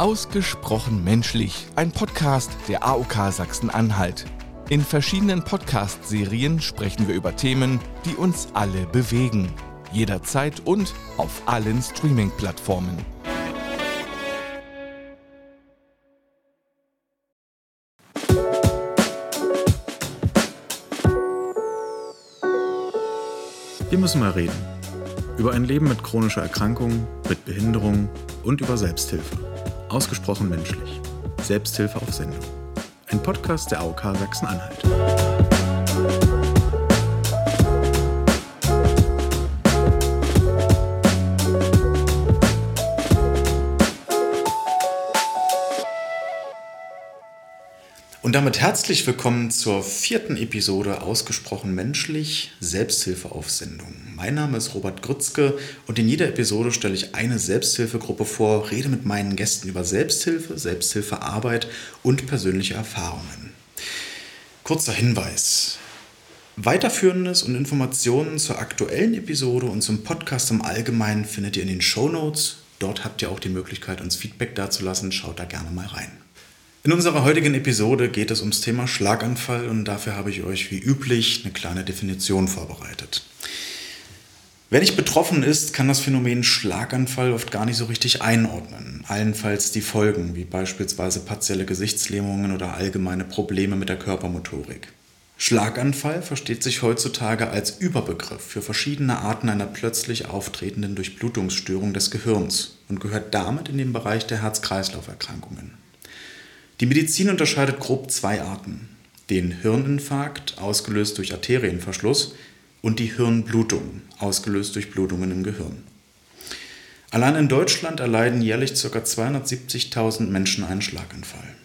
Ausgesprochen menschlich, ein Podcast der AOK Sachsen-Anhalt. In verschiedenen Podcast-Serien sprechen wir über Themen, die uns alle bewegen. Jederzeit und auf allen Streaming-Plattformen. Wir müssen mal reden. Über ein Leben mit chronischer Erkrankung, mit Behinderung und über Selbsthilfe. Ausgesprochen menschlich. Selbsthilfe auf Sendung. Ein Podcast der AOK Sachsen-Anhalt. Und damit herzlich willkommen zur vierten Episode Ausgesprochen menschlich Selbsthilfe auf Sendung. Mein Name ist Robert Grützke und in jeder Episode stelle ich eine Selbsthilfegruppe vor, rede mit meinen Gästen über Selbsthilfe, Selbsthilfearbeit und persönliche Erfahrungen. Kurzer Hinweis. Weiterführendes und Informationen zur aktuellen Episode und zum Podcast im Allgemeinen findet ihr in den Show Notes. Dort habt ihr auch die Möglichkeit, uns Feedback dazulassen. Schaut da gerne mal rein. In unserer heutigen Episode geht es ums Thema Schlaganfall und dafür habe ich euch wie üblich eine kleine Definition vorbereitet. Wer nicht betroffen ist, kann das Phänomen Schlaganfall oft gar nicht so richtig einordnen. Allenfalls die Folgen, wie beispielsweise partielle Gesichtslähmungen oder allgemeine Probleme mit der Körpermotorik. Schlaganfall versteht sich heutzutage als Überbegriff für verschiedene Arten einer plötzlich auftretenden Durchblutungsstörung des Gehirns und gehört damit in den Bereich der Herz-Kreislauf-Erkrankungen. Die Medizin unterscheidet grob zwei Arten. Den Hirninfarkt, ausgelöst durch Arterienverschluss, und die Hirnblutung, ausgelöst durch Blutungen im Gehirn. Allein in Deutschland erleiden jährlich ca. 270.000 Menschen einen Schlaganfall.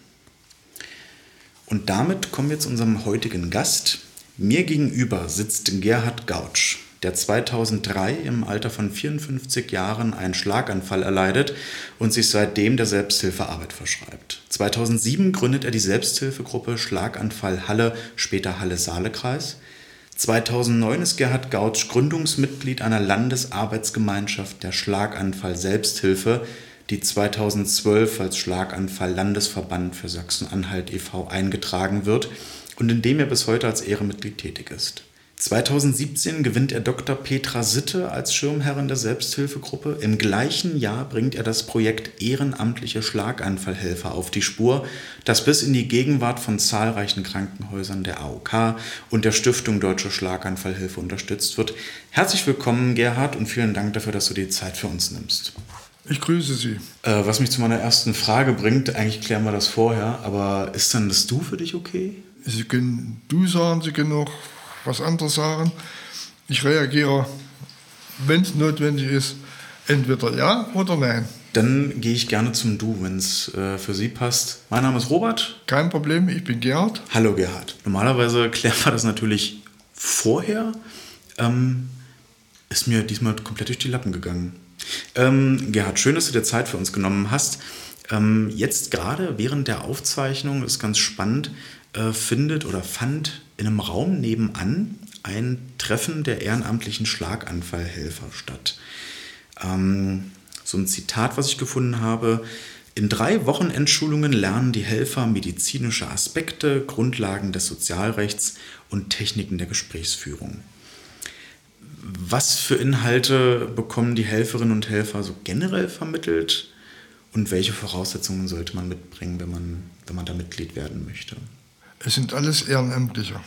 Und damit kommen wir zu unserem heutigen Gast. Mir gegenüber sitzt Gerhard Gautsch der 2003 im Alter von 54 Jahren einen Schlaganfall erleidet und sich seitdem der Selbsthilfearbeit verschreibt. 2007 gründet er die Selbsthilfegruppe Schlaganfall Halle, später Halle-Saale-Kreis. 2009 ist Gerhard Gautsch Gründungsmitglied einer Landesarbeitsgemeinschaft der Schlaganfall Selbsthilfe, die 2012 als Schlaganfall Landesverband für Sachsen-Anhalt e.V. eingetragen wird und in dem er bis heute als Ehrenmitglied tätig ist. 2017 gewinnt er Dr. Petra Sitte als Schirmherrin der Selbsthilfegruppe. Im gleichen Jahr bringt er das Projekt Ehrenamtliche Schlaganfallhelfer auf die Spur, das bis in die Gegenwart von zahlreichen Krankenhäusern der AOK und der Stiftung Deutsche Schlaganfallhilfe unterstützt wird. Herzlich willkommen, Gerhard, und vielen Dank dafür, dass du dir Zeit für uns nimmst. Ich grüße Sie. Äh, was mich zu meiner ersten Frage bringt, eigentlich klären wir das vorher, aber ist dann das Du für dich okay? Sie können Du sagen, Sie können auch was anderes sagen. Ich reagiere, wenn es notwendig ist, entweder ja oder nein. Dann gehe ich gerne zum Du, wenn es äh, für Sie passt. Mein Name ist Robert. Kein Problem, ich bin Gerhard. Hallo Gerhard. Normalerweise klären wir das natürlich vorher. Ähm, ist mir diesmal komplett durch die Lappen gegangen. Ähm, Gerhard, schön, dass du dir Zeit für uns genommen hast. Ähm, jetzt gerade während der Aufzeichnung ist ganz spannend, äh, findet oder fand in einem Raum nebenan ein Treffen der ehrenamtlichen Schlaganfallhelfer statt. Ähm, so ein Zitat, was ich gefunden habe. In drei Wochenendschulungen lernen die Helfer medizinische Aspekte, Grundlagen des Sozialrechts und Techniken der Gesprächsführung. Was für Inhalte bekommen die Helferinnen und Helfer so generell vermittelt und welche Voraussetzungen sollte man mitbringen, wenn man, wenn man da Mitglied werden möchte? Es sind alles Ehrenamtliche.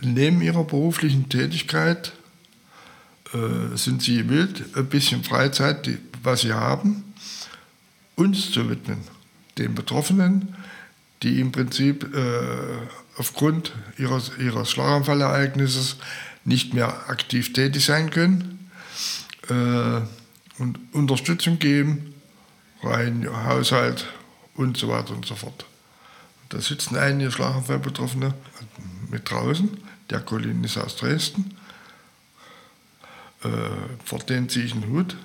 Neben ihrer beruflichen Tätigkeit äh, sind sie gewillt, ein bisschen Freizeit, die, was sie haben, uns zu widmen, den Betroffenen, die im Prinzip äh, aufgrund ihres, ihres Schlaganfallereignisses nicht mehr aktiv tätig sein können äh, und Unterstützung geben, rein Haushalt und so weiter und so fort. Da sitzen einige Schlaganfallbetroffene mit draußen. Der Colin ist aus Dresden. Äh, vor dem ziehe ich einen Hut.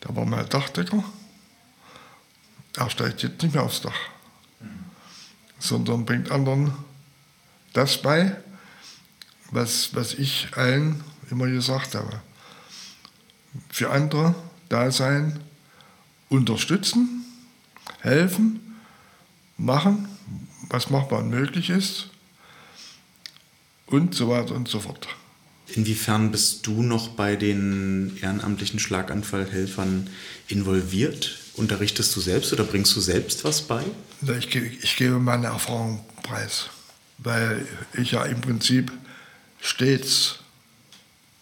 Da war mal Dachdecker. Er steigt jetzt nicht mehr aufs Dach, sondern bringt anderen das bei, was, was ich allen immer gesagt habe. Für andere da sein, unterstützen, helfen, machen, was machbar und möglich ist und so weiter und so fort. Inwiefern bist du noch bei den ehrenamtlichen Schlaganfallhelfern involviert? Unterrichtest du selbst oder bringst du selbst was bei? Ich, ich gebe meine Erfahrung preis, weil ich ja im Prinzip stets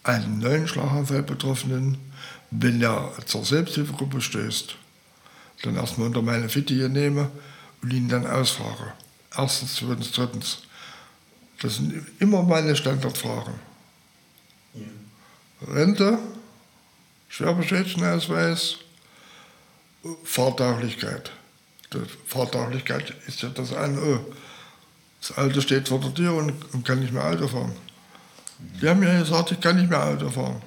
einen neuen Schlaganfallbetroffenen, wenn er zur Selbsthilfegruppe stößt, dann erstmal unter meine Fittiche nehme und ihn dann ausfrage. Erstens, zweitens, drittens. Das sind immer meine Standardfragen. Ja. Rente, Schwerbeschädigtenausweis, Fahrtauglichkeit. Die Fahrtauglichkeit ist ja das eine. Oh, das Alte steht vor der Tür und, und kann nicht mehr Auto fahren. Die haben mir gesagt, ich kann nicht mehr Auto fahren.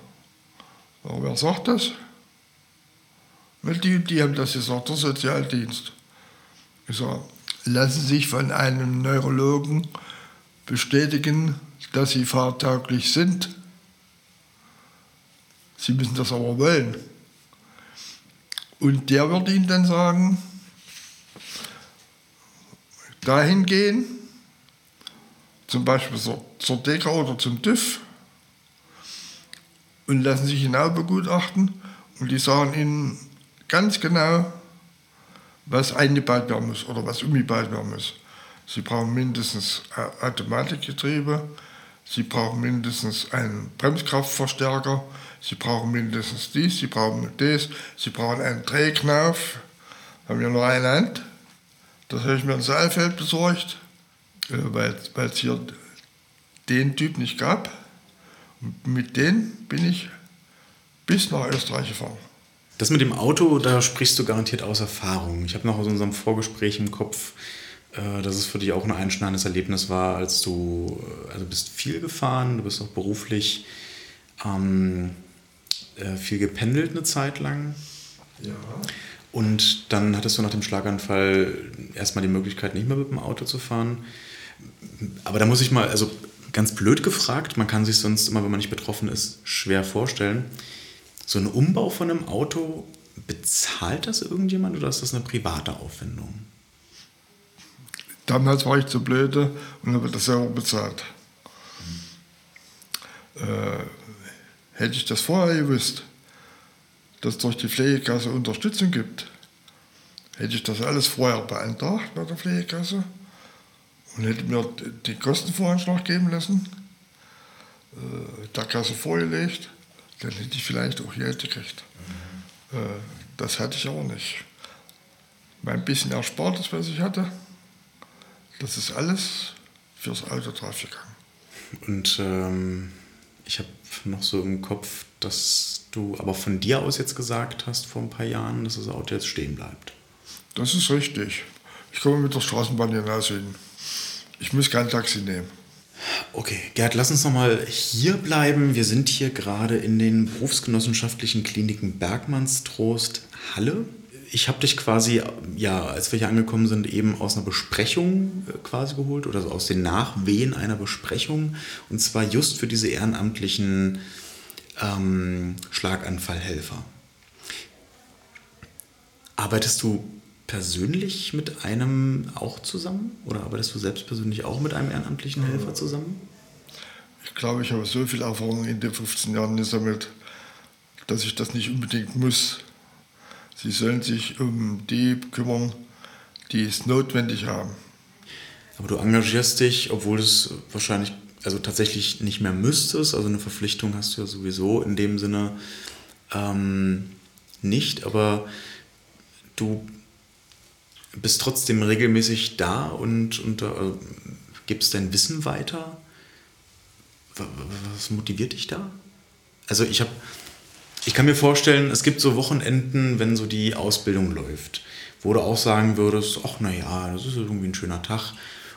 Aber wer sagt das? Die, die haben das gesagt, der Sozialdienst. Ich sage, lassen sich von einem Neurologen bestätigen, dass Sie fahrtauglich sind. Sie müssen das aber wollen. Und der wird Ihnen dann sagen, dahin gehen, zum Beispiel zur, zur DEKA oder zum TÜV, und lassen sich genau begutachten und die sagen Ihnen ganz genau, was eingebaut werden muss oder was umgebaut werden muss. Sie brauchen mindestens Automatikgetriebe, Sie brauchen mindestens einen Bremskraftverstärker, Sie brauchen mindestens dies, Sie brauchen das, Sie brauchen einen Drehknauf, haben wir nur eine Hand. Das habe ich mir in Saalfeld besorgt, äh, weil es hier den Typ nicht gab. Und mit denen bin ich bis nach Österreich gefahren. Das mit dem Auto, da sprichst du garantiert aus Erfahrung. Ich habe noch aus unserem Vorgespräch im Kopf, äh, dass es für dich auch ein einschneidendes Erlebnis war, als du, äh, also bist viel gefahren, du bist auch beruflich ähm, äh, viel gependelt eine Zeit lang. Ja. Und dann hattest du nach dem Schlaganfall erstmal die Möglichkeit, nicht mehr mit dem Auto zu fahren. Aber da muss ich mal, also ganz blöd gefragt, man kann sich sonst immer, wenn man nicht betroffen ist, schwer vorstellen. So ein Umbau von einem Auto, bezahlt das irgendjemand oder ist das eine private Aufwendung? Damals war ich zu blöde und habe das selber bezahlt. Mhm. Äh, hätte ich das vorher gewusst, dass es durch die Pflegekasse Unterstützung gibt, hätte ich das alles vorher beantragt bei der Pflegekasse und hätte mir den Kostenvoranschlag geben lassen, äh, der Kasse vorgelegt, dann hätte ich vielleicht auch Geld gekriegt. Mhm. Äh, das hatte ich aber nicht. Mein bisschen Erspartes, was ich hatte, das ist alles fürs Auto draufgegangen. Und ähm, ich habe noch so im Kopf, dass du aber von dir aus jetzt gesagt hast vor ein paar Jahren, dass das Auto jetzt stehen bleibt. Das ist richtig. Ich komme mit der Straßenbahn hinaus hin. Ich muss kein Taxi nehmen. Okay, Gerd, lass uns nochmal hier bleiben. Wir sind hier gerade in den berufsgenossenschaftlichen Kliniken Bergmannstrost Halle. Ich habe dich quasi, ja, als wir hier angekommen sind, eben aus einer Besprechung äh, quasi geholt oder so aus den Nachwehen einer Besprechung. Und zwar just für diese ehrenamtlichen ähm, Schlaganfallhelfer. Arbeitest du persönlich mit einem auch zusammen? Oder arbeitest du selbst persönlich auch mit einem ehrenamtlichen Helfer zusammen? Ich glaube, ich habe so viel Erfahrung in den 15 Jahren gesammelt, dass ich das nicht unbedingt muss. Sie sollen sich um die kümmern, die es notwendig haben. Aber du engagierst dich, obwohl es wahrscheinlich also tatsächlich nicht mehr müsstest. Also eine Verpflichtung hast du ja sowieso in dem Sinne ähm, nicht, aber du bist trotzdem regelmäßig da und, und äh, gibst dein Wissen weiter. Was motiviert dich da? Also ich habe, ich kann mir vorstellen, es gibt so Wochenenden, wenn so die Ausbildung läuft, wo du auch sagen würdest, ach naja, das ist irgendwie ein schöner Tag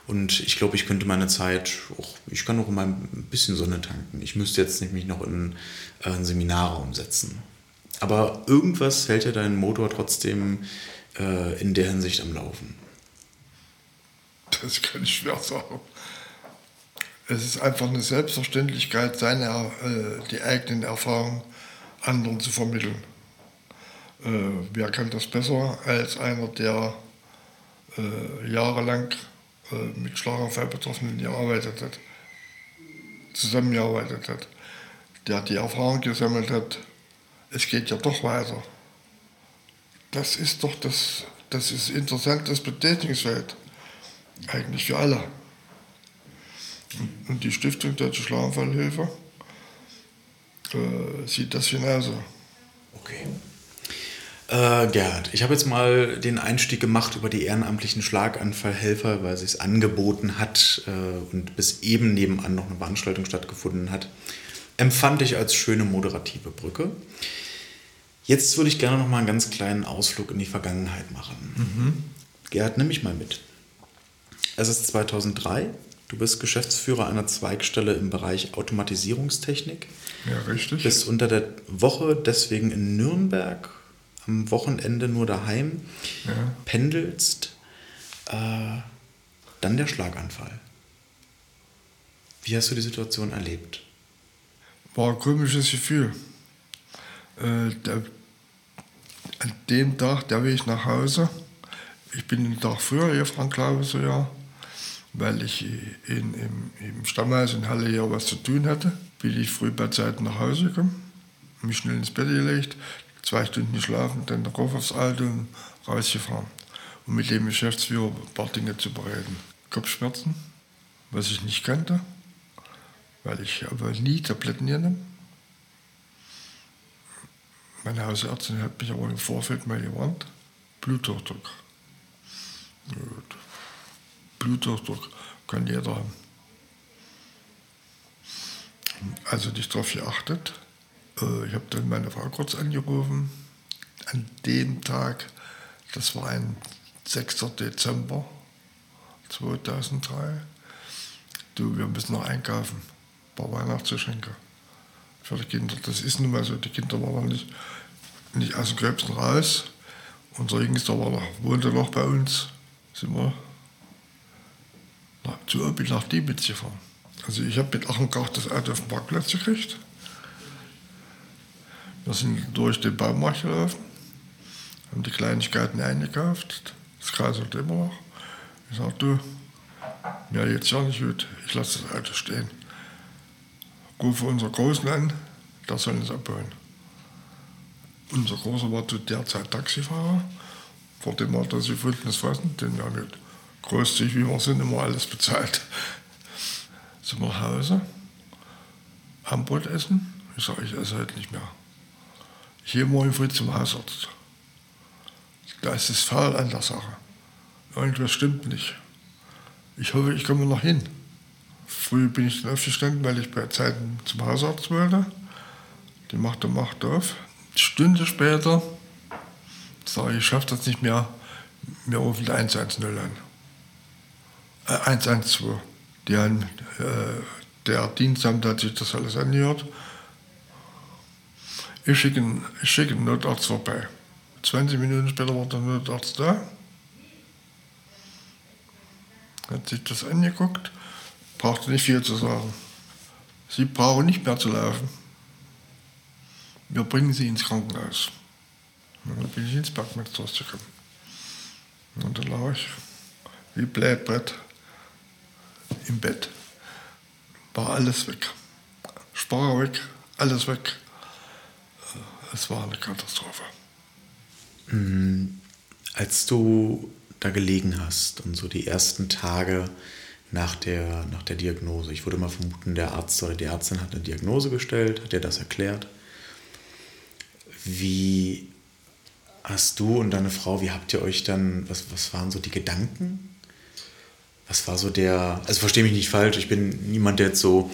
und ich glaube, ich könnte meine Zeit, auch, ich kann auch mal ein bisschen Sonne tanken. Ich müsste jetzt nämlich noch in äh, einen Seminarraum setzen. Aber irgendwas hält ja deinen Motor trotzdem äh, in der Hinsicht am Laufen. Das kann ich schwer sagen. Es ist einfach eine Selbstverständlichkeit, seine, äh, die eigenen Erfahrungen anderen zu vermitteln. Äh, wer kann das besser als einer, der äh, jahrelang äh, mit Schlaganfallbetroffenen gearbeitet hat, zusammengearbeitet hat, der die Erfahrung gesammelt hat, es geht ja doch weiter. Das ist doch das, das ist interessantes Betätigungsfeld, eigentlich für alle. Und die Stiftung Deutsche Schlaganfallhilfe äh, sieht das genauso. Okay. Äh, Gerhard, ich habe jetzt mal den Einstieg gemacht über die ehrenamtlichen Schlaganfallhelfer, weil es sich angeboten hat äh, und bis eben nebenan noch eine Veranstaltung stattgefunden hat. Empfand ich als schöne moderative Brücke. Jetzt würde ich gerne noch mal einen ganz kleinen Ausflug in die Vergangenheit machen. Mhm. Gerhard, nimm mich mal mit. Es ist 2003. Du bist Geschäftsführer einer Zweigstelle im Bereich Automatisierungstechnik. Ja, richtig. Bist unter der Woche deswegen in Nürnberg am Wochenende nur daheim, ja. pendelst, äh, dann der Schlaganfall. Wie hast du die Situation erlebt? War ein komisches Gefühl. Äh, der, an dem Tag, der Weg nach Hause, ich bin den Tag früher gefahren, glaube ich, so ja, weil ich in, im, im Stammhaus in Halle ja was zu tun hatte, bin ich früh bei Zeit nach Hause gekommen, mich schnell ins Bett gelegt, zwei Stunden geschlafen, dann rauf aufs Alte und rausgefahren. Um mit dem Geschäftsführer ein paar Dinge zu bereden. Kopfschmerzen, was ich nicht kannte, weil ich aber nie Tabletten genommen. Meine Hausärztin hat mich aber im Vorfeld mal gewarnt. Bluthochdruck. Gut. Bluthochdruck kann jeder haben. Also nicht darauf geachtet. Ich habe dann meine Frau kurz angerufen. An dem Tag, das war ein 6. Dezember 2003. Du, wir müssen noch einkaufen. Ein paar Weihnachtsgeschenke für die Kinder. Das ist nun mal so. Die Kinder waren noch nicht, nicht aus dem Gröbsten raus. Unser Jüngster war noch, wohnte noch bei uns. Sind wir nach, zu Opel nach Diebitz gefahren. Also ich habe mit Achenkracht das Auto auf den Parkplatz gekriegt. Wir sind durch den Baumarkt gelaufen, haben die Kleinigkeiten eingekauft. Das kreiselt immer noch. Ich sage, du, mir jetzt ja nicht gut, ich lasse das Auto stehen. Rufe unser Großen an, der soll uns abholen. Unser Großer war zu der Zeit Taxifahrer, vor dem hat er sich gefundenes Fassen, den wir mit großzügig wie wir sind, immer alles bezahlt. Sind wir nach Hause, Brot essen. Ich sage, ich esse heute nicht mehr. Ich gehe morgen früh zum Hausarzt. Da ist es faul an der Sache. Irgendwas stimmt nicht. Ich hoffe, ich komme noch hin. Früh bin ich dann aufgestanden, weil ich bei Zeiten zum Hausarzt wollte. Die machte Macht auf. Eine Stunde später sage ich, ich schaffe das nicht mehr. Wir rufen 110 an. Äh, 112. Die haben, äh, der Dienstamt hat sich das alles angehört ich schicke einen, ich einen Notarzt vorbei. 20 Minuten später war der Notarzt da. Hat sich das angeguckt, brauchte nicht viel zu sagen. Sie brauchen nicht mehr zu laufen. Wir bringen Sie ins Krankenhaus. Und dann bin ich ins Bergmetzhaus gekommen. Und da lag ich wie Blätbrett im Bett. War alles weg. Sprache weg, alles weg es war eine Katastrophe. Mhm. Als du da gelegen hast und so die ersten Tage nach der, nach der Diagnose, ich würde mal vermuten, der Arzt oder die Ärztin hat eine Diagnose gestellt, hat dir das erklärt. Wie hast du und deine Frau, wie habt ihr euch dann, was, was waren so die Gedanken? Was war so der, also verstehe mich nicht falsch, ich bin niemand, der jetzt so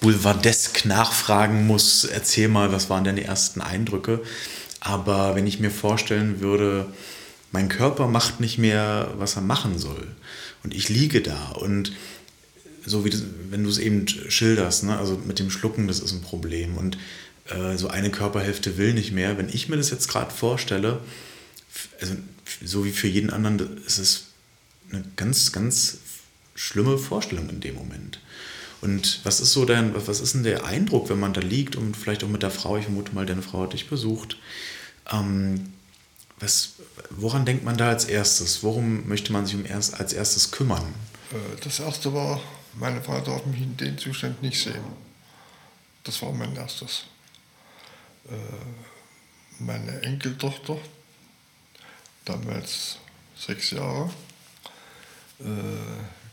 boulevardesk nachfragen muss, erzähl mal, was waren denn die ersten Eindrücke. Aber wenn ich mir vorstellen würde, mein Körper macht nicht mehr, was er machen soll. Und ich liege da und so wie das, wenn du es eben schilderst, ne, also mit dem Schlucken, das ist ein Problem. Und äh, so eine Körperhälfte will nicht mehr. Wenn ich mir das jetzt gerade vorstelle, also so wie für jeden anderen, ist es eine ganz, ganz schlimme Vorstellung in dem Moment. Und was ist so dein, was ist denn der Eindruck, wenn man da liegt und vielleicht auch mit der Frau, ich vermute mal, deine Frau hat dich besucht. Ähm, Was, woran denkt man da als erstes? Worum möchte man sich um erst, als erstes kümmern? Äh, das erste war, meine Frau darf mich in dem Zustand nicht sehen. Das war mein erstes. Äh, meine Enkeltochter, damals sechs Jahre, äh,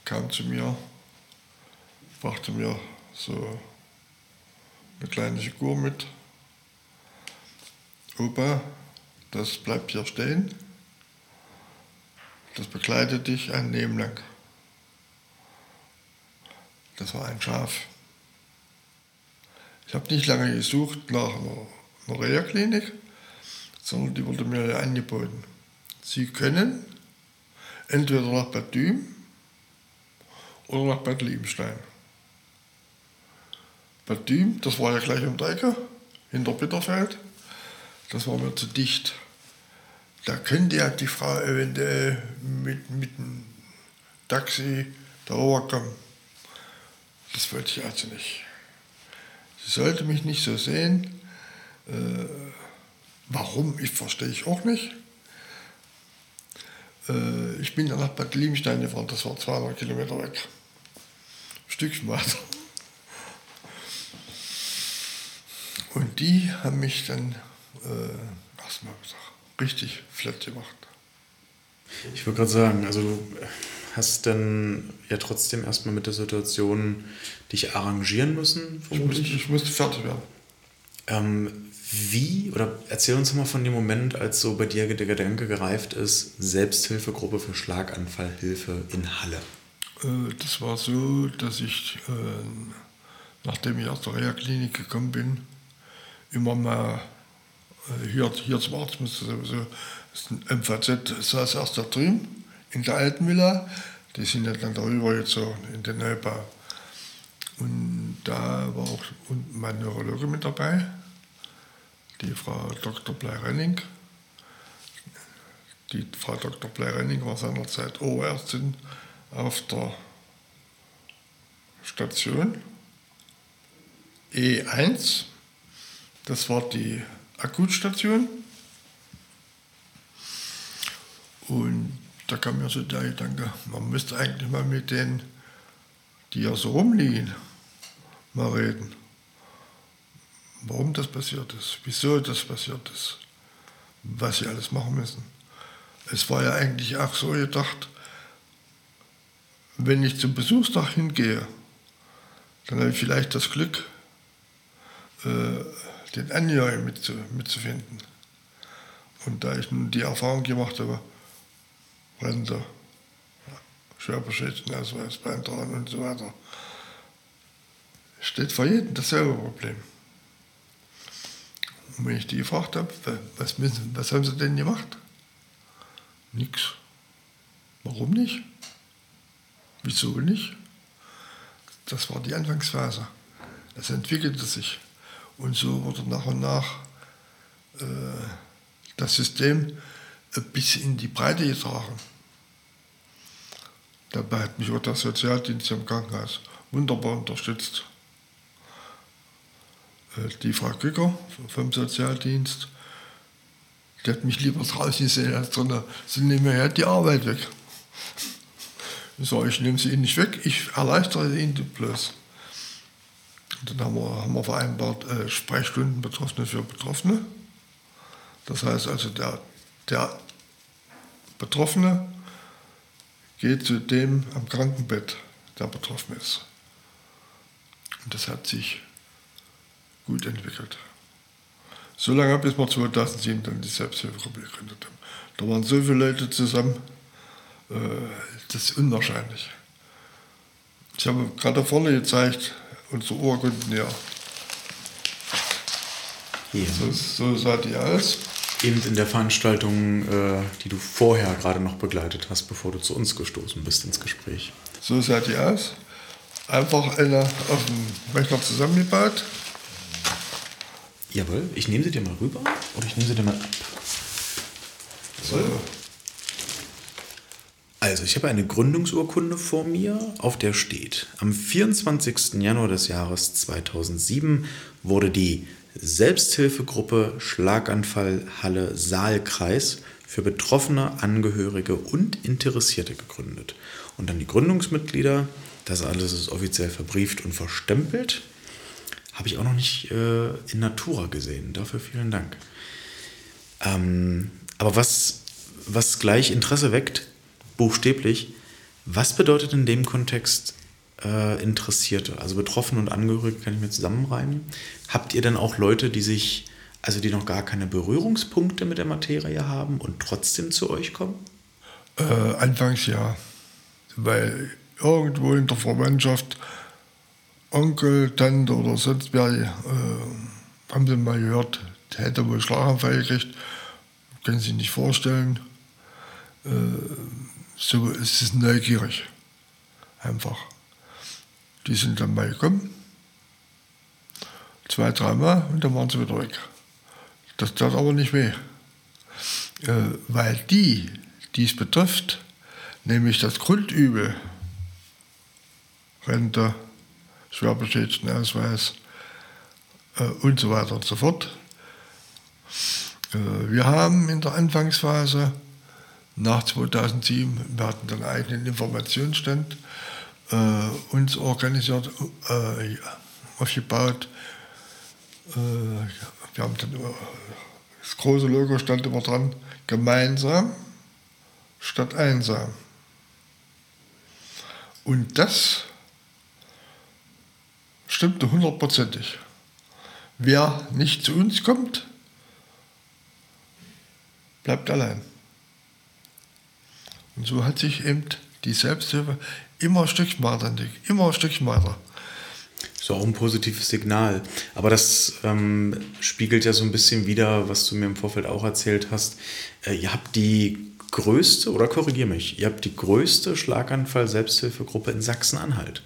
kam zu mir, brachte mir so eine kleine Figur mit. Opa, das bleibt hier stehen. Das begleitet dich ein Leben lang. Das war ein Schaf. Ich habe nicht lange gesucht nach einer, Reha-Klinik, sondern die wurde mir angeboten. Sie können entweder nach Bad Düm oder nach Bad Liebenstein. Bad Düm, das war ja gleich um die Ecke, hinter Bitterfeld, das war mir zu dicht. Da könnte ja die Frau eventuell mit, mit dem Taxi darüber kommen. Das wollte ich also nicht. Sie sollte mich nicht so sehen. Äh, warum, ich verstehe ich auch nicht. Äh, ich bin dann nach Bad Liebenstein gefahren, das war 200 Kilometer weg. Ein Stückchen weiter. Und die haben mich dann äh, erstmal richtig flott gemacht. Ich würde gerade sagen, also du hast dann ja trotzdem erstmal mit der Situation dich arrangieren müssen? Ich musste, ich musste fertig werden. Ähm, wie, oder erzähl uns mal von dem Moment, als so bei dir der Gedanke gereift ist, Selbsthilfegruppe für Schlaganfallhilfe in Halle. Äh, das war so, dass ich, äh, nachdem ich aus der Reha-Klinik gekommen bin, immer mal hier, hier zum Arzt musste sowieso, das MVZ saß erst da drüben in der alten Villa, die sind ja dann darüber gezogen in den Neubau. Und da war auch mein Neurologe mit dabei, die Frau Dr. Blei-Renning. Die Frau Dr. Blei-Renning war seinerzeit Ohrärztin auf der Station E1. Das war die Akutstation. Und da kam mir so der Gedanke, man müsste eigentlich mal mit denen, die ja so rumliegen, mal reden. Warum das passiert ist, wieso das passiert ist, was sie alles machen müssen. Es war ja eigentlich auch so gedacht, wenn ich zum Besuchstag hingehe, dann habe ich vielleicht das Glück, äh, den Angehörigen mitzu, mitzufinden. Und da ich nun die Erfahrung gemacht habe, Rente, Schwerbeschädigtenausweis, beantragen und so weiter, steht vor jedem dasselbe Problem. Und wenn ich die gefragt habe, was, müssen, was haben sie denn gemacht? Nix. Warum nicht? Wieso nicht? Das war die Anfangsphase. Es entwickelte sich. Und so wurde nach und nach äh, das System bis in die Breite getragen. Dabei hat mich auch der Sozialdienst im Krankenhaus wunderbar unterstützt. Äh, die Frau Gücker vom Sozialdienst, die hat mich lieber draußen gesehen als drin. Sie nehmen mir die Arbeit weg. Ich sage, ich nehme sie Ihnen nicht weg, ich erleichtere Ihnen bloß. Und dann haben wir, haben wir vereinbart äh, Sprechstunden Betroffene für Betroffene. Das heißt also, der, der Betroffene geht zu dem am Krankenbett, der betroffen ist. Und das hat sich gut entwickelt. So lange, bis wir 2007 dann die Selbsthilfegruppe gegründet haben. Da waren so viele Leute zusammen, äh, das ist unwahrscheinlich. Ich habe gerade vorne gezeigt, unsere Urkunden, ja. ja. So, so sah die aus eben in der Veranstaltung, äh, die du vorher gerade noch begleitet hast, bevor du zu uns gestoßen bist ins Gespräch. So sah die aus. Einfach eine auf dem Rechner zusammengebaut. Jawohl, ich nehme sie dir mal rüber oder ich nehme sie dir mal ab. So. Also, ich habe eine Gründungsurkunde vor mir, auf der steht, am 24. Januar des Jahres 2007 wurde die Selbsthilfegruppe Schlaganfall Halle Saalkreis für Betroffene, Angehörige und Interessierte gegründet. Und dann die Gründungsmitglieder, das alles ist offiziell verbrieft und verstempelt. Habe ich auch noch nicht äh, in Natura gesehen. Dafür vielen Dank. Ähm, aber was, was gleich Interesse weckt, buchstäblich, was bedeutet in dem Kontext äh, Interessierte? Also Betroffene und Angehörige kann ich mir zusammenreimen. Habt ihr denn auch Leute, die sich, also die noch gar keine Berührungspunkte mit der Materie haben und trotzdem zu euch kommen? Äh, anfangs ja, weil irgendwo in der Verwandtschaft Onkel, Tante oder sonst wer äh, haben sie mal gehört, der hätte wohl Schlaganfall gekriegt. Können Sie sich nicht vorstellen. Äh, so ist es neugierig. Einfach. Die sind dann mal gekommen. Zwei, dreimal und dann waren sie wieder weg. Das tat aber nicht weh. Äh, weil die, die es betrifft, nämlich das Grundübel, Rente, Schwerbeschädigtenausweis äh, und so weiter und so fort. Äh, wir haben in der Anfangsphase nach 2007, wir hatten dann einen eigenen Informationsstand, äh, uns organisiert, äh, aufgebaut. Äh, wir haben dann, äh, das große Logo stand immer dran, gemeinsam statt einsam. Und das stimmte hundertprozentig. Wer nicht zu uns kommt, bleibt allein. Und so hat sich eben die Selbsthilfe immer ein Stückchen weiter immer ein Stückchen weiter. So auch ein positives Signal. Aber das ähm, spiegelt ja so ein bisschen wider, was du mir im Vorfeld auch erzählt hast. Äh, ihr habt die größte, oder korrigier mich, ihr habt die größte Schlaganfall-Selbsthilfegruppe in Sachsen-Anhalt.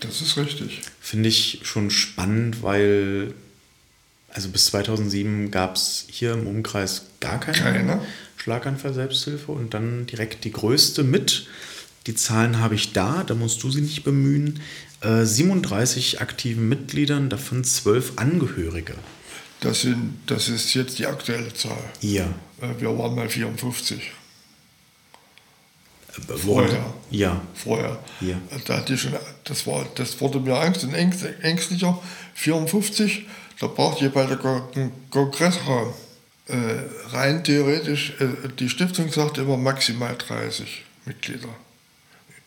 Das ist richtig. Finde ich schon spannend, weil also bis 2007 gab es hier im Umkreis gar keine, keine. Schlaganfall-Selbsthilfe und dann direkt die größte mit. Die Zahlen habe ich da, da musst du sie nicht bemühen. Äh, 37 aktiven Mitgliedern, davon 12 Angehörige. Das, sind, das ist jetzt die aktuelle Zahl. Ja. Äh, wir waren mal 54. Vorher. Ja. Vorher. Ja. Da hatte ich schon, das, war, das wurde mir Angst und ängstlicher. 54, da braucht ihr bei der Kongressraum. Äh, rein theoretisch, äh, die Stiftung sagt immer maximal 30 Mitglieder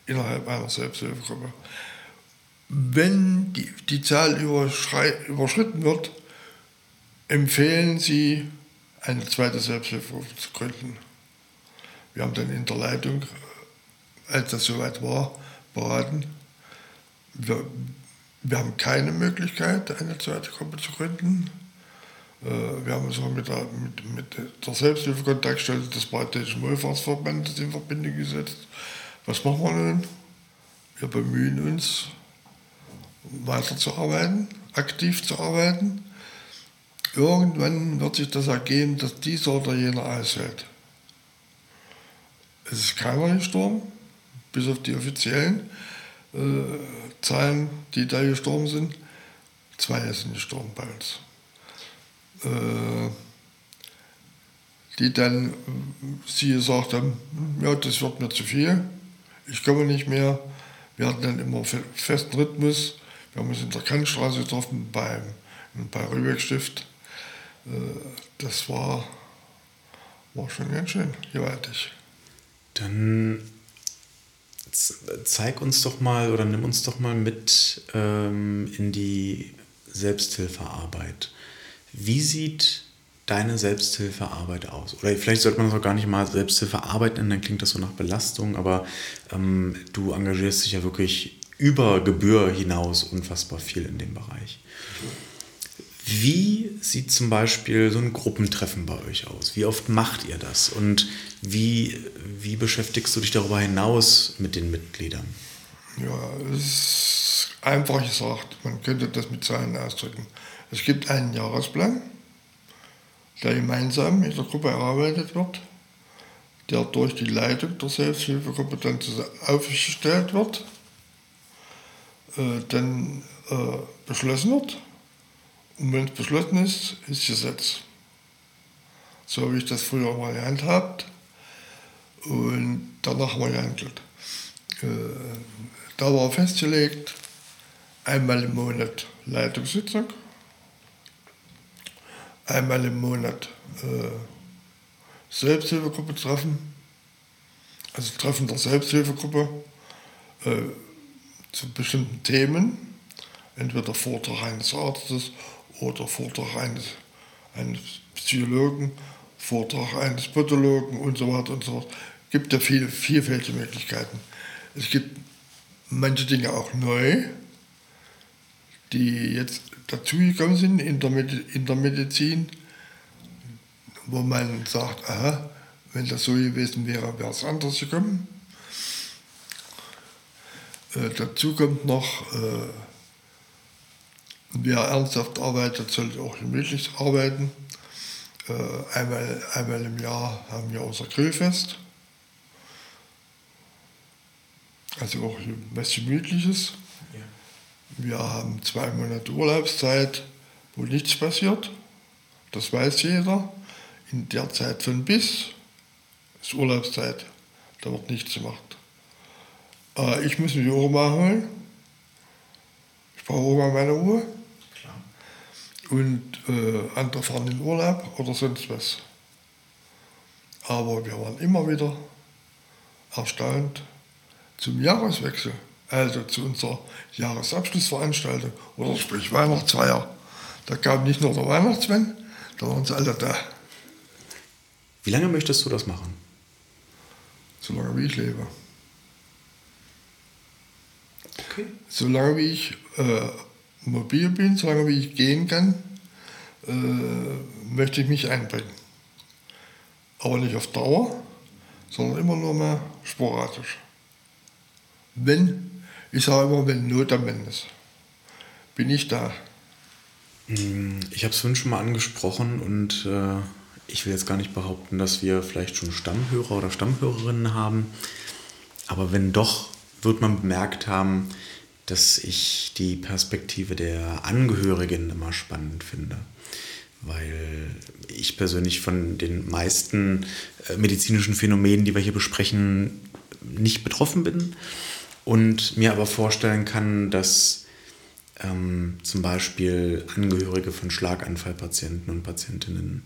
innerhalb einer Selbsthilfegruppe. Wenn die, die Zahl überschritten wird, empfehlen sie, eine zweite Selbsthilfegruppe zu gründen. Wir haben dann in der Leitung als das soweit war, beraten. Wir, wir haben keine Möglichkeit, eine zweite Gruppe zu gründen. Äh, wir haben uns mit der, mit, mit der Selbsthilfekontaktstelle des Paritätischen Wohlfahrtsverbandes in Verbindung gesetzt. Was machen wir nun? Wir bemühen uns, weiterzuarbeiten, aktiv zu arbeiten. Irgendwann wird sich das ergeben, dass dieser oder jener ausfällt. Es ist keiner gestorben, bis auf die offiziellen äh, Zahlen, die da gestorben sind. Zwei sind gestorben bei uns. Äh, die dann, sie gesagt haben, ja, das wird mir zu viel, ich komme nicht mehr. Wir hatten dann immer festen Rhythmus. Wir haben uns in der Kantstraße getroffen beim, bei Rübeck-Stift. Äh, das war, war schon ganz schön gewaltig. Dann zeig uns doch mal oder nimm uns doch mal mit ähm, in die Selbsthilfearbeit. Wie sieht deine Selbsthilfearbeit aus? Oder vielleicht sollte man das auch gar nicht mal Selbsthilfearbeit nennen, dann klingt das so nach Belastung, aber ähm, du engagierst dich ja wirklich über Gebühr hinaus unfassbar viel in dem Bereich. Wie sieht zum Beispiel so ein Gruppentreffen bei euch aus? Wie oft macht ihr das? Und wie, wie beschäftigst du dich darüber hinaus mit den Mitgliedern? Ja, es ist einfach gesagt, man könnte das mit Zahlen ausdrücken. Es gibt einen Jahresplan, der gemeinsam in der Gruppe erarbeitet wird, der durch die Leitung der Selbsthilfegruppe dann aufgestellt wird, äh, dann äh, beschlossen wird Und wenn es beschlossen ist, ist Gesetz. So habe ich das früher mal gehandhabt. Und danach wir gehandelt. Äh, da war festgelegt, einmal im Monat Leitungssitzung, einmal im Monat äh, Selbsthilfegruppe treffen, also Treffen der Selbsthilfegruppe äh, zu bestimmten Themen, entweder Vortrag eines Arztes oder Vortrag eines, eines Psychologen, Vortrag eines Pathologen und so weiter und so fort. Es gibt ja viele vielfältige Möglichkeiten. Es gibt manche Dinge auch neu, die jetzt dazugekommen sind in der, in der Medizin, wo man sagt, aha, wenn das so gewesen wäre, wäre es anders gekommen. Äh, dazu kommt noch, äh, wer ernsthaft arbeitet, sollte auch möglichst arbeiten. Äh, einmal, einmal im Jahr haben wir unser Grillfest. Also auch was Gemütliches. Wir haben zwei Monate Urlaubszeit, wo nichts passiert. Das weiß jeder. In der Zeit von bis ist Urlaubszeit. Da wird nichts gemacht. Äh, ich muss mir die mal holen. Ich brauche auch mal meine Ruhe. Klar. Und äh, andere fahren in Urlaub oder sonst was. Aber wir waren immer wieder erstaunt zum Jahreswechsel, also zu unserer Jahresabschlussveranstaltung oder sprich Weihnachtsfeier. Da kam nicht nur der Weihnachtsmann, da waren sie alle da. Wie lange möchtest du das machen? Solange wie ich lebe. Okay. Solange wie ich äh, mobil bin, solange wie ich gehen kann, äh, möchte ich mich einbringen. Aber nicht auf Dauer, sondern immer nur mal sporadisch. Wenn, ich sage immer, wenn Not am Ende ist, bin ich da. Hm, ich habe es vorhin schon mal angesprochen und äh, ich will jetzt gar nicht behaupten, dass wir vielleicht schon Stammhörer oder Stammhörerinnen haben. Aber wenn doch, wird man bemerkt haben, dass ich die Perspektive der Angehörigen immer spannend finde. Weil ich persönlich von den meisten äh, medizinischen Phänomenen, die wir hier besprechen, nicht betroffen bin und mir aber vorstellen kann, dass ähm, zum Beispiel Angehörige von Schlaganfallpatienten und Patientinnen,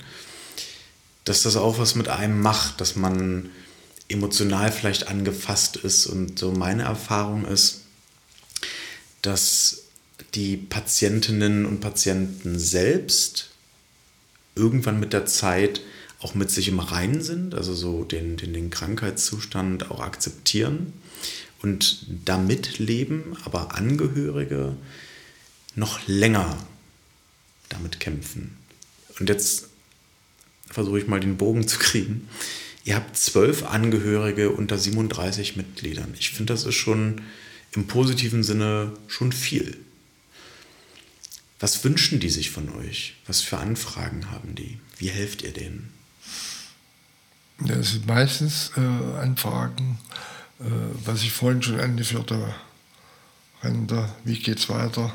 dass das auch was mit einem macht, dass man emotional vielleicht angefasst ist. Und so meine Erfahrung ist, dass die Patientinnen und Patienten selbst irgendwann mit der Zeit auch mit sich im Reinen sind, also so den, den, den Krankheitszustand auch akzeptieren und damit leben, aber Angehörige noch länger damit kämpfen. Und jetzt versuche ich mal den Bogen zu kriegen. Ihr habt zwölf Angehörige unter 37 Mitgliedern. Ich finde, das ist schon im positiven Sinne schon viel. Was wünschen die sich von euch? Was für Anfragen haben die? Wie helft ihr denen? Das sind meistens äh, Anfragen, was ich vorhin schon angeführt habe. Rente, wie geht es weiter?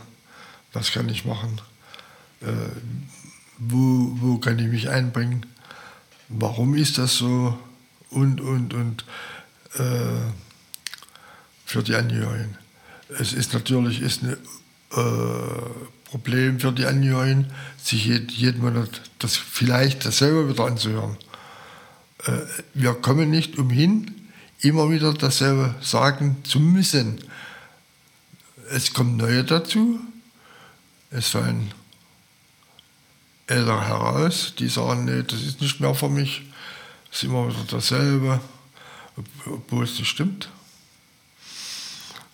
Was kann ich machen? Äh, wo, wo kann ich mich einbringen? Warum ist das so? Und, und, und. Äh, für die Angehörigen. Es ist natürlich ist ein äh, Problem für die Angehörigen, sich jeden Monat das vielleicht dasselbe wieder anzuhören. Äh, wir kommen nicht umhin, immer wieder dasselbe sagen zu müssen. Es kommen neue dazu, es fallen ältere heraus, die sagen, nee, das ist nicht mehr für mich, es ist immer wieder dasselbe, obwohl es nicht stimmt.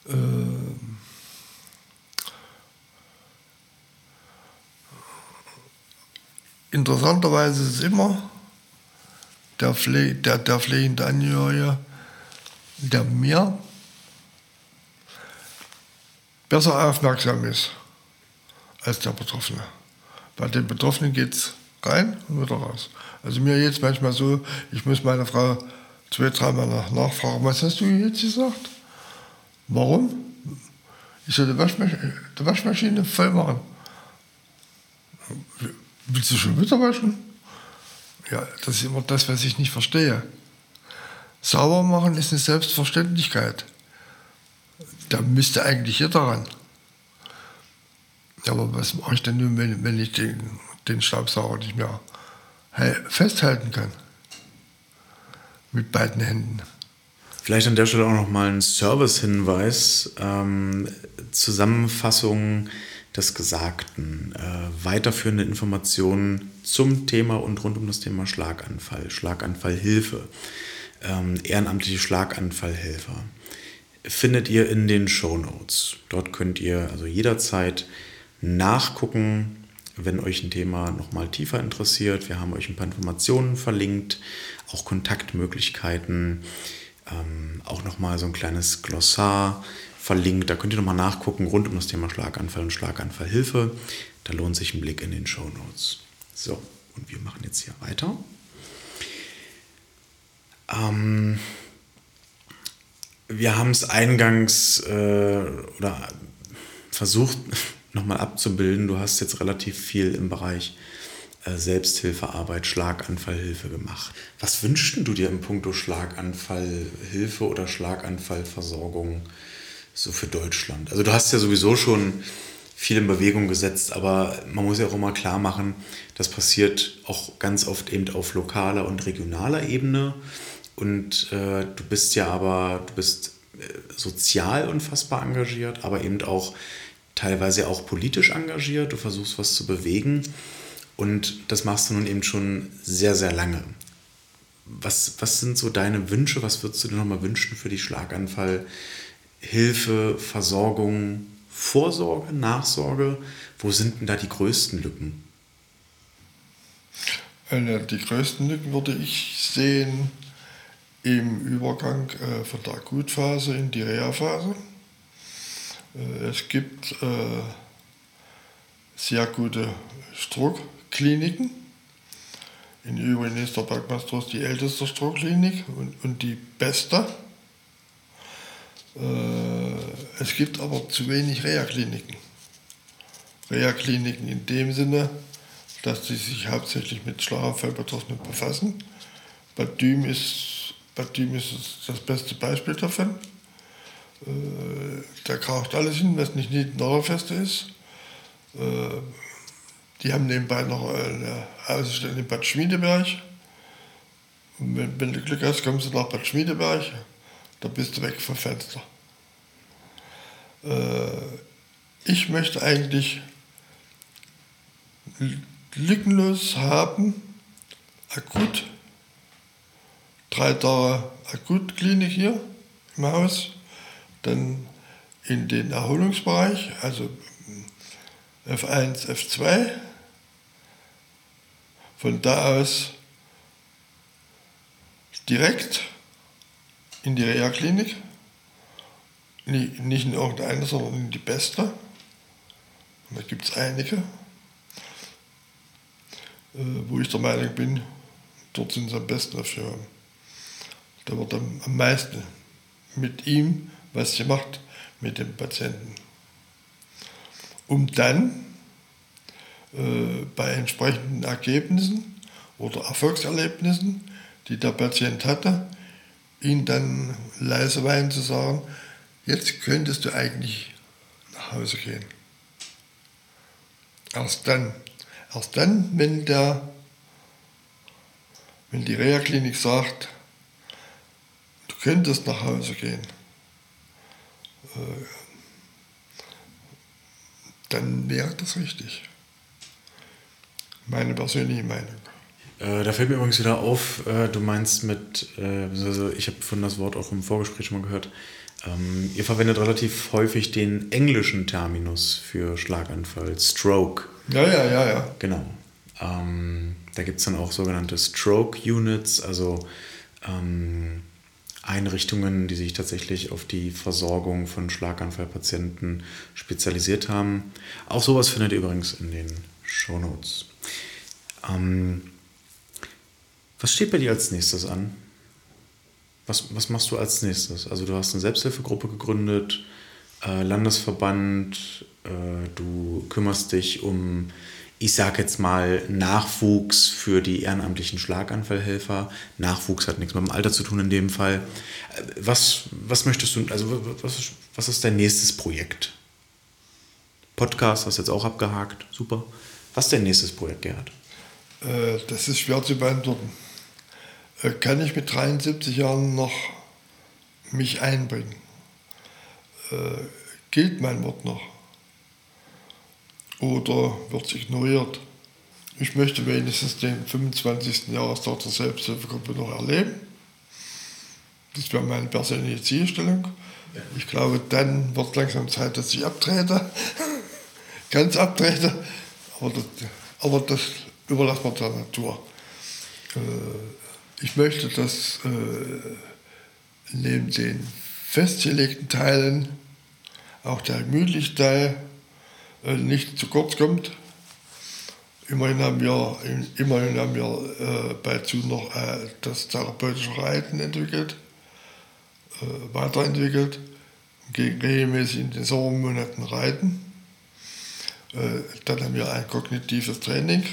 Äh, interessanterweise ist es immer der, Pfle der, der pflegende Angehörige, der mir besser aufmerksam ist als der Betroffene. Bei den Betroffenen geht es rein und wieder raus. Also mir jetzt manchmal so, ich muss meine Frau zwei, dreimal nachfragen, was hast du jetzt gesagt? Warum? Ich soll die Waschmaschine, die Waschmaschine voll machen. Willst du schon wieder waschen? Ja, das ist immer das, was ich nicht verstehe. Sauber machen ist eine Selbstverständlichkeit. Da müsste eigentlich jeder ran. Aber was mache ich denn nun, wenn, wenn ich den, den Staubsauger nicht mehr festhalten kann? Mit beiden Händen. Vielleicht an der Stelle auch nochmal ein Service-Hinweis. Ähm, Zusammenfassung des Gesagten, äh, weiterführende Informationen zum Thema und rund um das Thema Schlaganfall, Schlaganfallhilfe, ähm, ehrenamtliche Schlaganfallhelfer findet ihr in den Show Notes. Dort könnt ihr also jederzeit nachgucken, wenn euch ein Thema nochmal tiefer interessiert. Wir haben euch ein paar Informationen verlinkt, auch Kontaktmöglichkeiten, ähm, auch nochmal so ein kleines Glossar verlinkt. Da könnt ihr nochmal nachgucken rund um das Thema Schlaganfall und Schlaganfallhilfe. Da lohnt sich ein Blick in den Show Notes. So, und wir machen jetzt hier weiter. Ähm, wir haben es eingangs äh, oder versucht nochmal abzubilden. Du hast jetzt relativ viel im Bereich äh, Selbsthilfearbeit, Schlaganfallhilfe gemacht. Was wünschst du dir im Punkto Schlaganfallhilfe oder Schlaganfallversorgung so für Deutschland? Also du hast ja sowieso schon viel in Bewegung gesetzt, aber man muss ja auch immer klar machen, das passiert auch ganz oft eben auf lokaler und regionaler Ebene. Und äh, du bist ja aber, du bist äh, sozial unfassbar engagiert, aber eben auch teilweise auch politisch engagiert. Du versuchst was zu bewegen. Und das machst du nun eben schon sehr, sehr lange. Was, was sind so deine Wünsche? Was würdest du dir nochmal wünschen für die Schlaganfall? Hilfe, Versorgung, Vorsorge, Nachsorge? Wo sind denn da die größten Lücken? Die größten Lücken würde ich sehen im Übergang äh, von der Akutphase in die Reha-Phase. Äh, es gibt äh, sehr gute Strohkliniken. In Übrigen ist der Bergmastros die älteste Strohklinik und, und die beste. Es gibt aber zu wenig Reha-Kliniken. Reha-Kliniken in dem Sinne, dass sie sich hauptsächlich mit Schlaganfallbetroffenen befassen. Bad Düm ist Bad Diem ist das beste Beispiel davon. Äh, da kraucht alles hin, was nicht Nauerfeste ist. Äh, die haben nebenbei noch eine Außenstelle in Bad Schmiedeberg. Und wenn, wenn, du Glück hast, kommst du nach Bad Schmiedeberg, da bist du weg vom Fenster. Äh, ich möchte eigentlich lückenlos haben, akut drei Tage Akutklinik hier im Haus, dann in den Erholungsbereich, also F1, F2. Von da aus direkt in die Reha-Klinik. Nicht in irgendeine, sondern in die beste. da gibt es einige, äh, wo ich der Meinung bin, dort sind sie am besten dafür. Da wird am meisten mit ihm was gemacht, mit dem Patienten. Um dann äh, bei entsprechenden Ergebnissen oder Erfolgserlebnissen, die der Patient hatte, ihn dann leise weinen zu sagen, jetzt könntest du eigentlich nach Hause gehen. Erst dann, erst dann, wenn der, wenn die Reha-Klinik sagt, könntest nach Hause gehen, äh, dann wäre das richtig. Meine persönliche Meinung. Äh, da fällt mir übrigens wieder auf, äh, du meinst mit, also ich habe von das Wort auch im Vorgespräch schon mal gehört, ähm, ihr verwendet relativ häufig den englischen Terminus für Schlaganfall, Stroke. Ja, ja, ja, ja. Genau. Ähm, da gibt es dann auch sogenannte Stroke Units, also ähm, Einrichtungen, die sich tatsächlich auf die Versorgung von Schlaganfallpatienten spezialisiert haben. Auch sowas findet ihr übrigens in den Shownotes. Ähm, was steht bei dir als nächstes an? Was, was machst du als nächstes? Also du hast eine Selbsthilfegruppe gegründet, äh, Landesverband, äh, du kümmerst dich um ich sage jetzt mal, Nachwuchs für die ehrenamtlichen Schlaganfallhelfer. Nachwuchs hat nichts mit dem Alter zu tun in dem Fall. Äh, was, was möchtest du, also was, was ist dein nächstes Projekt? Podcast hast du jetzt auch abgehakt, super. Was ist dein nächstes Projekt, Gerhard? Äh, das ist schwer zu beantworten. Äh, kann ich mit 73 Jahren noch mich einbringen? Gilt mein Wort noch? Oder wird es ignoriert. Ich möchte wenigstens den 25. Jahrestag der Selbsthilfegruppe noch erleben. Das wäre meine persönliche Zielstellung. Ich glaube, dann wird langsam Zeit, dass ich abtrete. Ganz abtrete. Aber das, aber das überlassen wir der Natur. Äh, ich möchte, dass äh, neben den festgelegten Teilen auch der gemütliche Teil nicht zu kurz kommt. Immerhin haben wir, immerhin haben wir äh, bei ZU noch äh, das therapeutische Reiten entwickelt, äh, weiterentwickelt, gegen regelmäßig in den Sommermonaten reiten. Äh, dann haben wir ein kognitives Training,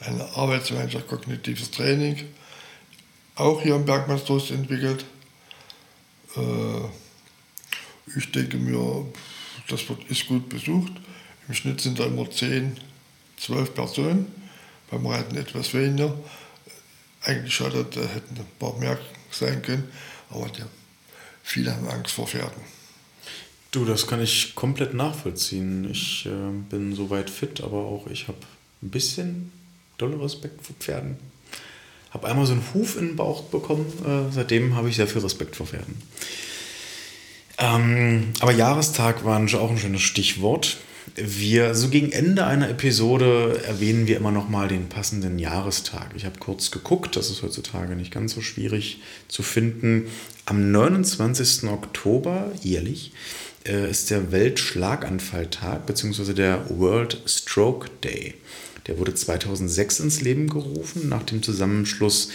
eine Arbeitsgemeinschaft kognitives Training, auch hier im Bergmannstrost entwickelt. Äh, ich denke mir, das ist gut besucht. Im Schnitt sind da immer 10, 12 Personen, beim Reiten etwas weniger. Eigentlich schade, da hätten ein paar mehr sein können, aber die, viele haben Angst vor Pferden. Du, das kann ich komplett nachvollziehen. Ich äh, bin soweit fit, aber auch ich habe ein bisschen dolle Respekt vor Pferden. Habe einmal so einen Huf in den Bauch bekommen. Äh, seitdem habe ich sehr viel Respekt vor Pferden. Ähm, aber Jahrestag war auch ein schönes Stichwort. Wir, so gegen Ende einer Episode erwähnen wir immer noch mal den passenden Jahrestag. Ich habe kurz geguckt, das ist heutzutage nicht ganz so schwierig zu finden. Am 29. Oktober jährlich äh, ist der Weltschlaganfalltag bzw. der World Stroke Day. Der wurde 2006 ins Leben gerufen nach dem Zusammenschluss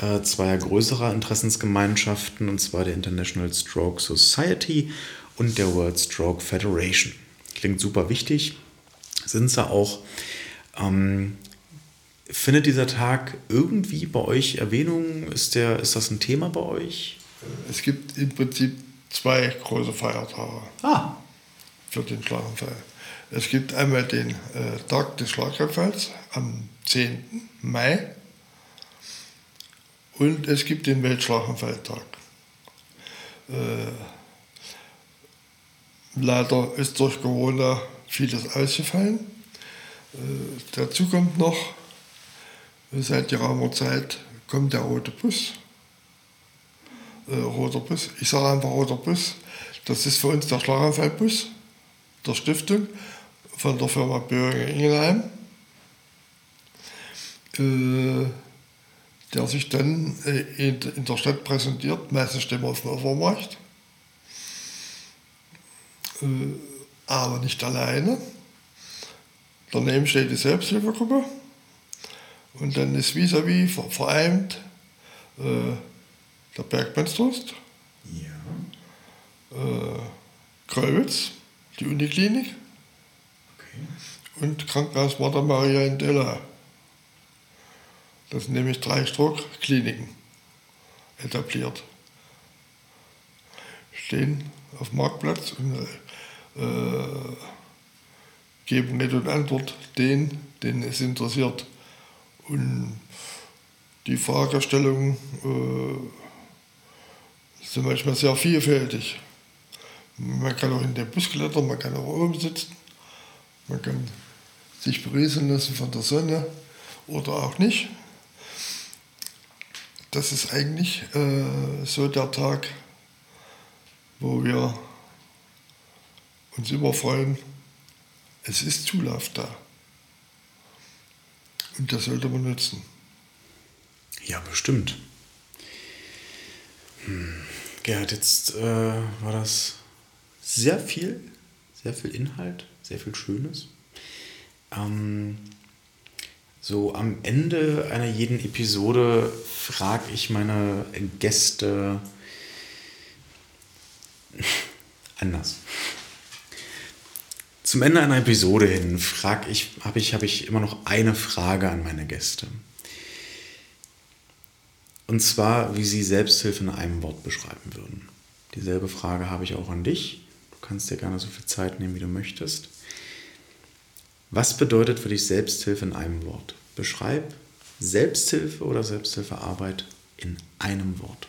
äh, zweier größerer Interessensgemeinschaften, und zwar der International Stroke Society und der World Stroke Federation. Klingt super wichtig, sind sie auch. Ähm, findet dieser Tag irgendwie bei euch Erwähnung? Ist, der, ist das ein Thema bei euch? Es gibt im Prinzip zwei große Feiertage ah. für den Schlaganfall. Es gibt einmal den äh, Tag des Schlaganfalls am 10. Mai und es gibt den Weltschlaganfalltag. Äh, leider ist durch Corona vieles ausgefallen. Äh, dazu kommt noch, seit geraumer Zeit kommt der rote Bus. Äh, roter Bus. Ich sage einfach roter Bus. Das ist für uns der Schlaganfallbus der Stiftung von der Firma Böhringer Ingelheim. Äh, der sich dann äh, in der Stadt präsentiert. Meistens wir auf dem Overmarkt. Äh, aber nicht alleine. Daneben steht die Selbsthilfegruppe. Und dann ist vis-à-vis -vis vereint äh, der Bergmannstrost, ja. Kröwitz, die Uniklinik okay. und Krankenhaus Martha Maria in Della. Das sind nämlich drei Stroke-Kliniken etabliert. Stehen auf dem Marktplatz und äh, geben Rede und Antwort den, den es interessiert. Und die Fragestellungen äh, sind manchmal sehr vielfältig. Man kann auch in den Bus klettern, man kann auch oben sitzen, man kann sich berieseln lassen von der Sonne oder auch nicht das ist eigentlich äh, so der Tag, wo wir uns immer freuen, es ist Zulauf da. Und das sollte man nutzen. Ja, bestimmt. Hm. Gerhard, jetzt äh, war das sehr viel, sehr viel Inhalt, sehr viel Schönes. Ähm, so am Ende einer jeden Episode frage ich meine Gäste anders. Zum Ende einer Episode hin frag ich, habe ich, hab ich immer noch eine Frage an meine Gäste. Und zwar, wie sie Selbsthilfe in einem Wort beschreiben würden. Dieselbe Frage habe ich auch an dich. Du kannst dir gerne so viel Zeit nehmen, wie du möchtest. Was bedeutet für dich Selbsthilfe in einem Wort? Beschreib Selbsthilfe oder Selbsthilfearbeit in einem Wort.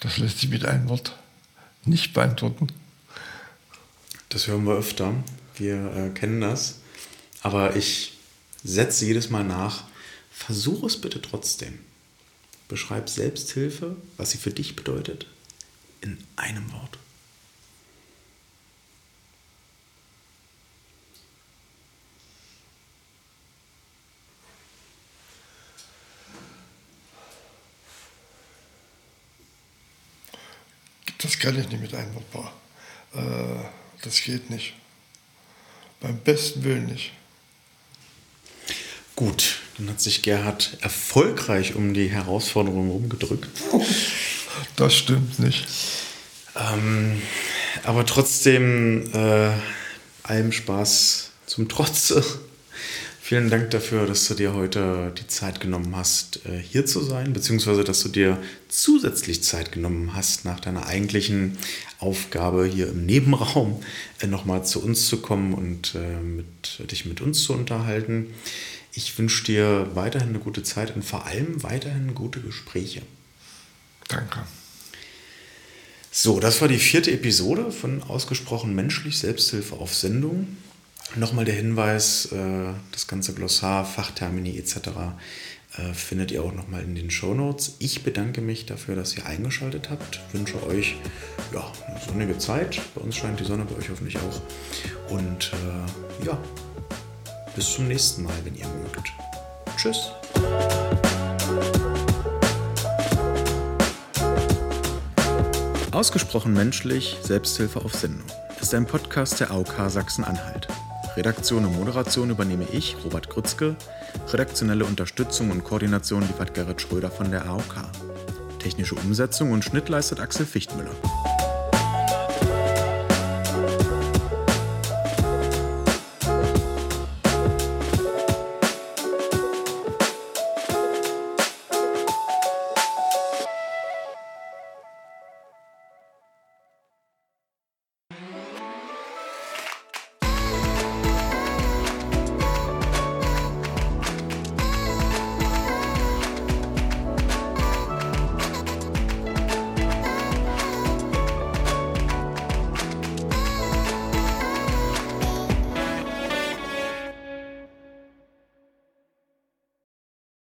Das lässt sich mit einem Wort nicht beantworten. Das hören wir öfter. Wir äh, kennen das. Aber ich setze jedes Mal nach. Versuch es bitte trotzdem. Beschreib Selbsthilfe, was sie für dich bedeutet, in einem Wort. Das kann ich nicht mit einem Wort. Äh, das geht nicht. Beim besten Willen nicht. Gut, dann hat sich Gerhard erfolgreich um die Herausforderung herumgedrückt. Das stimmt nicht. Ähm, aber trotzdem, äh, allem Spaß zum Trotze. Vielen Dank dafür, dass du dir heute die Zeit genommen hast, äh, hier zu sein, beziehungsweise dass du dir zusätzlich Zeit genommen hast, nach deiner eigentlichen Aufgabe hier im Nebenraum äh, nochmal zu uns zu kommen und äh, mit, dich mit uns zu unterhalten. Ich wünsche dir weiterhin eine gute Zeit und vor allem weiterhin gute Gespräche. Danke. So, das war die vierte Episode von Ausgesprochen menschlich Selbsthilfe auf Sendung. Nochmal der Hinweis, äh, das ganze Glossar, Fachtermini etc. Äh, findet ihr auch nochmal in den Show Notes. Ich bedanke mich dafür, dass ihr eingeschaltet habt. Wünsche euch ja, eine sonnige Zeit. Bei uns scheint die Sonne, bei euch hoffentlich auch. Und äh, ja, bis zum nächsten Mal, wenn ihr mögt. Tschüss. Ausgesprochen menschlich, Selbsthilfe auf Sendung ist ein Podcast der AOK Sachsen-Anhalt. Redaktion und Moderation übernehme ich, Robert Grützke. Redaktionelle Unterstützung und Koordination liefert Gerrit Schröder von der AOK. Technische Umsetzung und Schnitt leistet Axel Fichtmüller.